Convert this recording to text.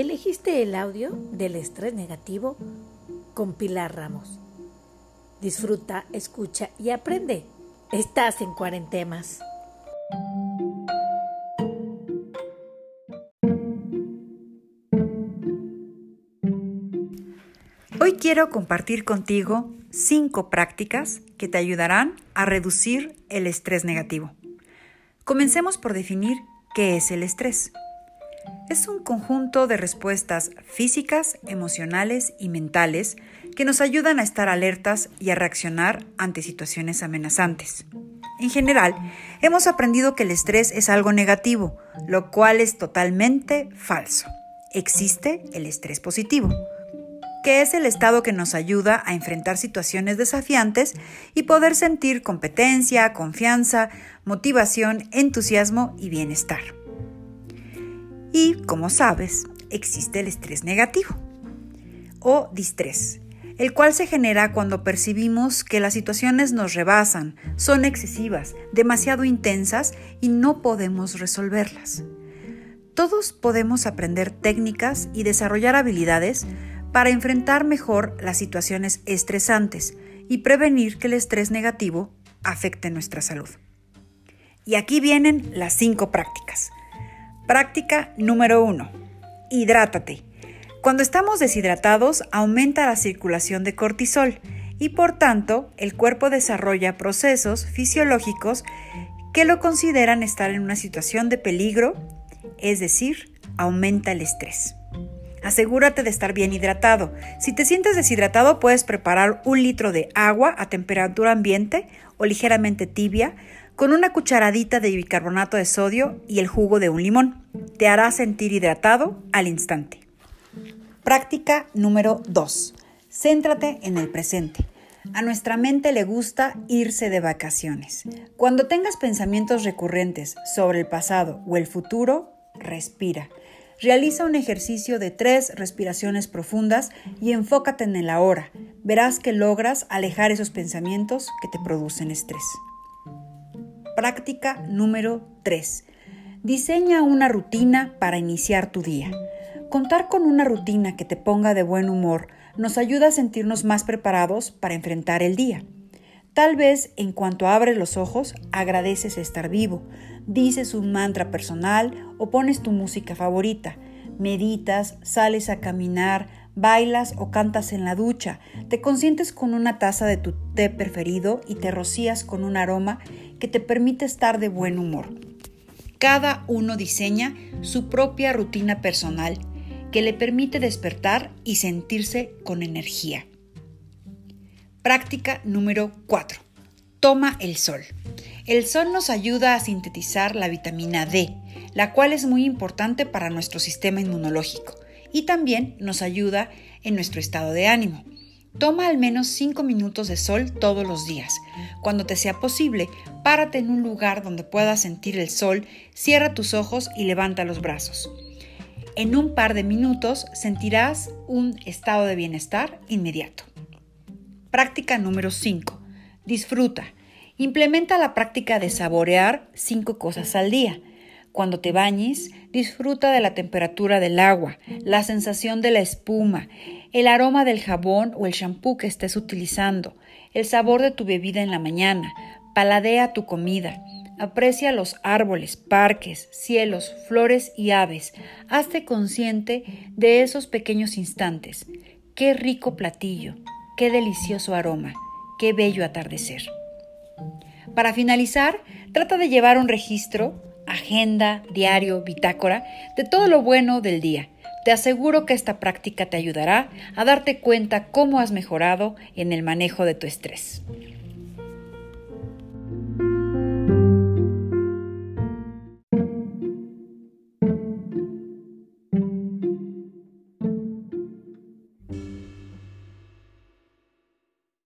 Elegiste el audio del estrés negativo con Pilar Ramos. Disfruta, escucha y aprende. Estás en cuarentemas. Hoy quiero compartir contigo cinco prácticas que te ayudarán a reducir el estrés negativo. Comencemos por definir qué es el estrés. Es un conjunto de respuestas físicas, emocionales y mentales que nos ayudan a estar alertas y a reaccionar ante situaciones amenazantes. En general, hemos aprendido que el estrés es algo negativo, lo cual es totalmente falso. Existe el estrés positivo que es el estado que nos ayuda a enfrentar situaciones desafiantes y poder sentir competencia, confianza, motivación, entusiasmo y bienestar. Y, como sabes, existe el estrés negativo o distrés, el cual se genera cuando percibimos que las situaciones nos rebasan, son excesivas, demasiado intensas y no podemos resolverlas. Todos podemos aprender técnicas y desarrollar habilidades para enfrentar mejor las situaciones estresantes y prevenir que el estrés negativo afecte nuestra salud. Y aquí vienen las cinco prácticas. Práctica número uno. Hidrátate. Cuando estamos deshidratados aumenta la circulación de cortisol y por tanto el cuerpo desarrolla procesos fisiológicos que lo consideran estar en una situación de peligro, es decir, aumenta el estrés. Asegúrate de estar bien hidratado. Si te sientes deshidratado, puedes preparar un litro de agua a temperatura ambiente o ligeramente tibia con una cucharadita de bicarbonato de sodio y el jugo de un limón. Te hará sentir hidratado al instante. Práctica número 2. Céntrate en el presente. A nuestra mente le gusta irse de vacaciones. Cuando tengas pensamientos recurrentes sobre el pasado o el futuro, respira. Realiza un ejercicio de tres respiraciones profundas y enfócate en el ahora. Verás que logras alejar esos pensamientos que te producen estrés. Práctica número 3. Diseña una rutina para iniciar tu día. Contar con una rutina que te ponga de buen humor nos ayuda a sentirnos más preparados para enfrentar el día. Tal vez en cuanto abres los ojos agradeces estar vivo, dices un mantra personal o pones tu música favorita, meditas, sales a caminar, bailas o cantas en la ducha, te consientes con una taza de tu té preferido y te rocías con un aroma que te permite estar de buen humor. Cada uno diseña su propia rutina personal que le permite despertar y sentirse con energía. Práctica número 4. Toma el sol. El sol nos ayuda a sintetizar la vitamina D, la cual es muy importante para nuestro sistema inmunológico y también nos ayuda en nuestro estado de ánimo. Toma al menos 5 minutos de sol todos los días. Cuando te sea posible, párate en un lugar donde puedas sentir el sol, cierra tus ojos y levanta los brazos. En un par de minutos sentirás un estado de bienestar inmediato. Práctica número 5. Disfruta. Implementa la práctica de saborear cinco cosas al día. Cuando te bañes, disfruta de la temperatura del agua, la sensación de la espuma, el aroma del jabón o el champú que estés utilizando, el sabor de tu bebida en la mañana, paladea tu comida, aprecia los árboles, parques, cielos, flores y aves, hazte consciente de esos pequeños instantes. Qué rico platillo, qué delicioso aroma, qué bello atardecer. Para finalizar, trata de llevar un registro, agenda, diario, bitácora, de todo lo bueno del día. Te aseguro que esta práctica te ayudará a darte cuenta cómo has mejorado en el manejo de tu estrés.